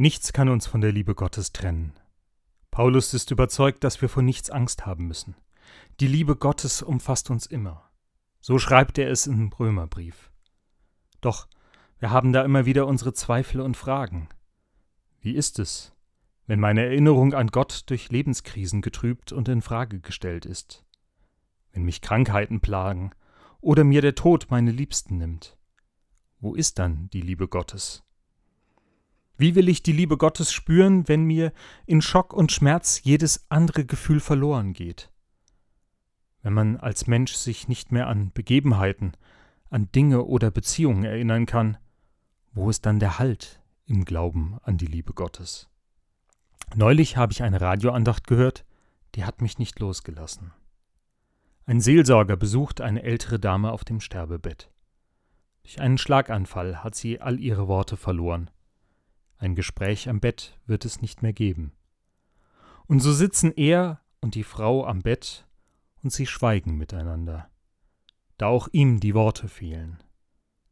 Nichts kann uns von der Liebe Gottes trennen. Paulus ist überzeugt, dass wir vor nichts Angst haben müssen. Die Liebe Gottes umfasst uns immer. So schreibt er es im Römerbrief. Doch wir haben da immer wieder unsere Zweifel und Fragen. Wie ist es, wenn meine Erinnerung an Gott durch Lebenskrisen getrübt und in Frage gestellt ist? Wenn mich Krankheiten plagen oder mir der Tod meine Liebsten nimmt? Wo ist dann die Liebe Gottes? Wie will ich die Liebe Gottes spüren, wenn mir in Schock und Schmerz jedes andere Gefühl verloren geht? Wenn man als Mensch sich nicht mehr an Begebenheiten, an Dinge oder Beziehungen erinnern kann, wo ist dann der Halt im Glauben an die Liebe Gottes? Neulich habe ich eine Radioandacht gehört, die hat mich nicht losgelassen. Ein Seelsorger besucht eine ältere Dame auf dem Sterbebett. Durch einen Schlaganfall hat sie all ihre Worte verloren ein Gespräch am Bett wird es nicht mehr geben. Und so sitzen er und die Frau am Bett und sie schweigen miteinander, da auch ihm die Worte fehlen.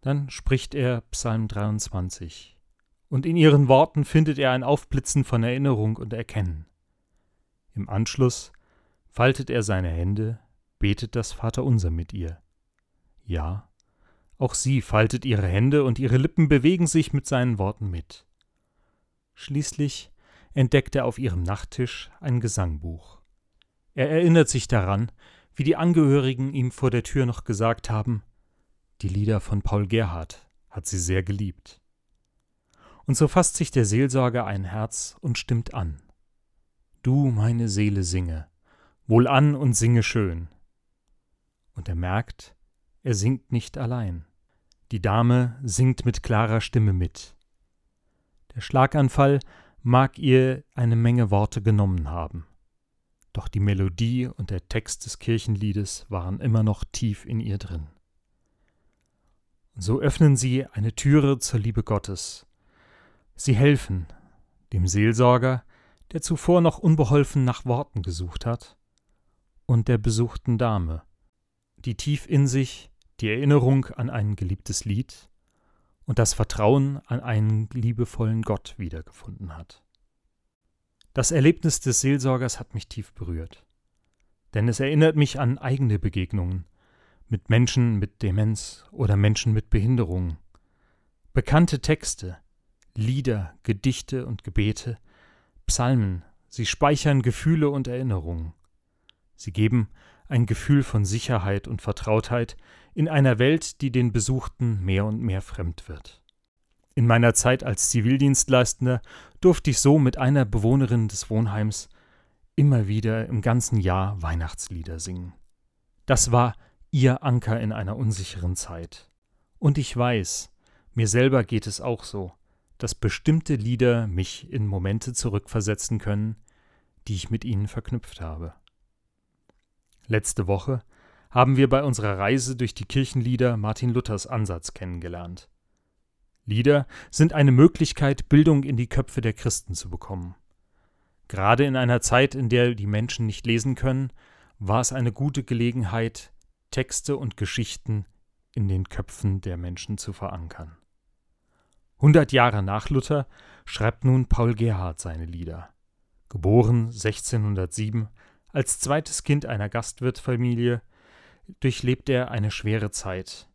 Dann spricht er Psalm 23, und in ihren Worten findet er ein Aufblitzen von Erinnerung und Erkennen. Im Anschluss faltet er seine Hände, betet das Vaterunser mit ihr. Ja, auch sie faltet ihre Hände und ihre Lippen bewegen sich mit seinen Worten mit. Schließlich entdeckt er auf ihrem Nachttisch ein Gesangbuch. Er erinnert sich daran, wie die Angehörigen ihm vor der Tür noch gesagt haben, die Lieder von Paul Gerhard hat sie sehr geliebt. Und so fasst sich der Seelsorger ein Herz und stimmt an. Du, meine Seele, singe, wohl an und singe schön. Und er merkt, er singt nicht allein. Die Dame singt mit klarer Stimme mit. Der Schlaganfall mag ihr eine Menge Worte genommen haben. Doch die Melodie und der Text des Kirchenliedes waren immer noch tief in ihr drin. So öffnen sie eine Türe zur Liebe Gottes. Sie helfen dem Seelsorger, der zuvor noch unbeholfen nach Worten gesucht hat, und der besuchten Dame, die tief in sich die Erinnerung an ein geliebtes Lied und das Vertrauen an einen liebevollen Gott wiedergefunden hat. Das Erlebnis des Seelsorgers hat mich tief berührt, denn es erinnert mich an eigene Begegnungen mit Menschen mit Demenz oder Menschen mit Behinderungen. Bekannte Texte, Lieder, Gedichte und Gebete, Psalmen, sie speichern Gefühle und Erinnerungen. Sie geben ein Gefühl von Sicherheit und Vertrautheit in einer Welt, die den Besuchten mehr und mehr fremd wird. In meiner Zeit als Zivildienstleistender durfte ich so mit einer Bewohnerin des Wohnheims immer wieder im ganzen Jahr Weihnachtslieder singen. Das war ihr Anker in einer unsicheren Zeit. Und ich weiß, mir selber geht es auch so, dass bestimmte Lieder mich in Momente zurückversetzen können, die ich mit ihnen verknüpft habe. Letzte Woche haben wir bei unserer Reise durch die Kirchenlieder Martin Luthers Ansatz kennengelernt. Lieder sind eine Möglichkeit, Bildung in die Köpfe der Christen zu bekommen. Gerade in einer Zeit, in der die Menschen nicht lesen können, war es eine gute Gelegenheit, Texte und Geschichten in den Köpfen der Menschen zu verankern. Hundert Jahre nach Luther schreibt nun Paul Gerhard seine Lieder. Geboren 1607 als zweites Kind einer Gastwirtfamilie durchlebt er eine schwere Zeit,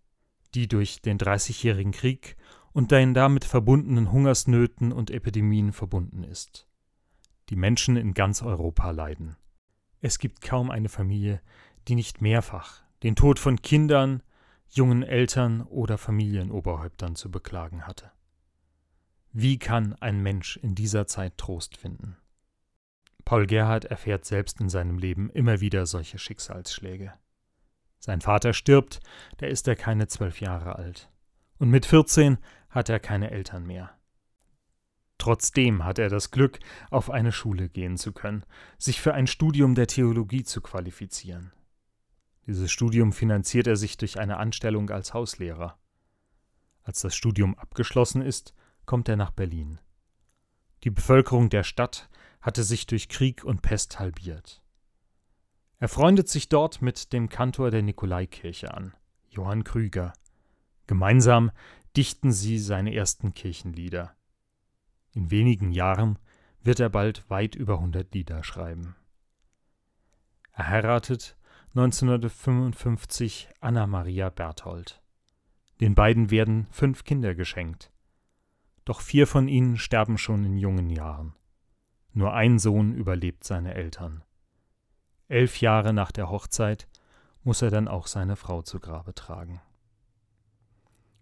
die durch den Dreißigjährigen Krieg und den damit verbundenen Hungersnöten und Epidemien verbunden ist. Die Menschen in ganz Europa leiden. Es gibt kaum eine Familie, die nicht mehrfach den Tod von Kindern, jungen Eltern oder Familienoberhäuptern zu beklagen hatte. Wie kann ein Mensch in dieser Zeit Trost finden? Paul Gerhard erfährt selbst in seinem Leben immer wieder solche Schicksalsschläge. Sein Vater stirbt, da ist er keine zwölf Jahre alt. Und mit 14 hat er keine Eltern mehr. Trotzdem hat er das Glück, auf eine Schule gehen zu können, sich für ein Studium der Theologie zu qualifizieren. Dieses Studium finanziert er sich durch eine Anstellung als Hauslehrer. Als das Studium abgeschlossen ist, kommt er nach Berlin. Die Bevölkerung der Stadt hatte sich durch Krieg und Pest halbiert. Er freundet sich dort mit dem Kantor der Nikolaikirche an, Johann Krüger. Gemeinsam dichten sie seine ersten Kirchenlieder. In wenigen Jahren wird er bald weit über 100 Lieder schreiben. Er heiratet 1955 Anna Maria Berthold. Den beiden werden fünf Kinder geschenkt. Doch vier von ihnen sterben schon in jungen Jahren. Nur ein Sohn überlebt seine Eltern. Elf Jahre nach der Hochzeit muss er dann auch seine Frau zu Grabe tragen.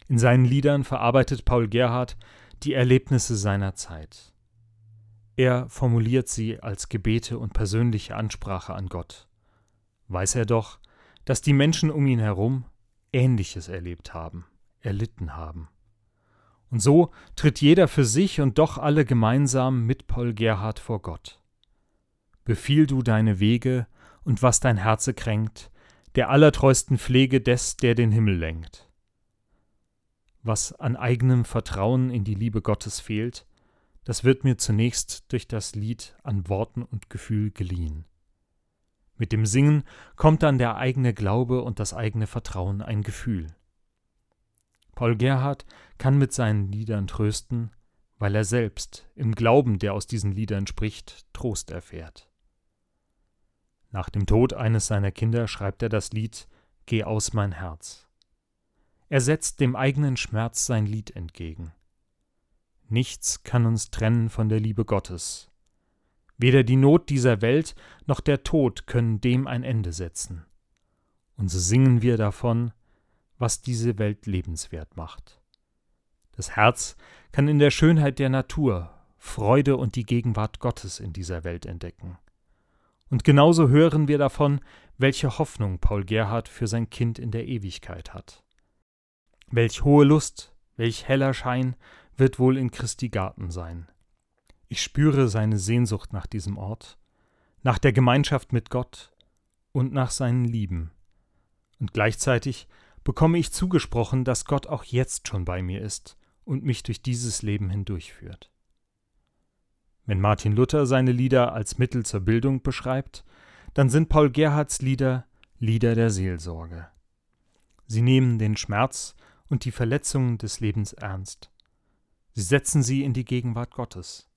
In seinen Liedern verarbeitet Paul Gerhardt die Erlebnisse seiner Zeit. Er formuliert sie als Gebete und persönliche Ansprache an Gott. Weiß er doch, dass die Menschen um ihn herum Ähnliches erlebt haben, erlitten haben. Und so tritt jeder für sich und doch alle gemeinsam mit Paul Gerhard vor Gott. Befiehl du deine Wege und was dein Herze kränkt, der allertreusten Pflege des, der den Himmel lenkt. Was an eigenem Vertrauen in die Liebe Gottes fehlt, das wird mir zunächst durch das Lied an Worten und Gefühl geliehen. Mit dem Singen kommt dann der eigene Glaube und das eigene Vertrauen ein Gefühl. Paul Gerhard kann mit seinen Liedern trösten, weil er selbst im Glauben, der aus diesen Liedern spricht, Trost erfährt. Nach dem Tod eines seiner Kinder schreibt er das Lied Geh aus mein Herz. Er setzt dem eigenen Schmerz sein Lied entgegen. Nichts kann uns trennen von der Liebe Gottes. Weder die Not dieser Welt noch der Tod können dem ein Ende setzen. Und so singen wir davon, was diese Welt lebenswert macht. Das Herz kann in der Schönheit der Natur Freude und die Gegenwart Gottes in dieser Welt entdecken. Und genauso hören wir davon, welche Hoffnung Paul Gerhard für sein Kind in der Ewigkeit hat. Welch hohe Lust, welch heller Schein wird wohl in Christi Garten sein. Ich spüre seine Sehnsucht nach diesem Ort, nach der Gemeinschaft mit Gott und nach seinen Lieben. Und gleichzeitig bekomme ich zugesprochen, dass Gott auch jetzt schon bei mir ist und mich durch dieses Leben hindurchführt. Wenn Martin Luther seine Lieder als Mittel zur Bildung beschreibt, dann sind Paul Gerhards Lieder Lieder der Seelsorge. Sie nehmen den Schmerz und die Verletzungen des Lebens ernst. Sie setzen sie in die Gegenwart Gottes.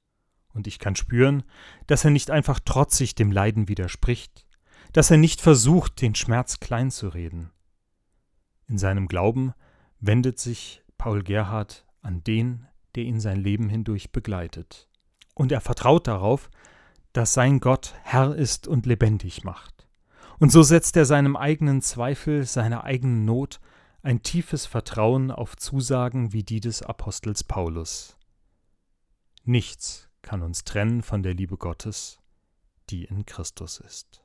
Und ich kann spüren, dass er nicht einfach trotzig dem Leiden widerspricht, dass er nicht versucht, den Schmerz kleinzureden, in seinem Glauben wendet sich Paul Gerhard an den, der ihn sein Leben hindurch begleitet. Und er vertraut darauf, dass sein Gott Herr ist und lebendig macht. Und so setzt er seinem eigenen Zweifel, seiner eigenen Not ein tiefes Vertrauen auf Zusagen wie die des Apostels Paulus. Nichts kann uns trennen von der Liebe Gottes, die in Christus ist.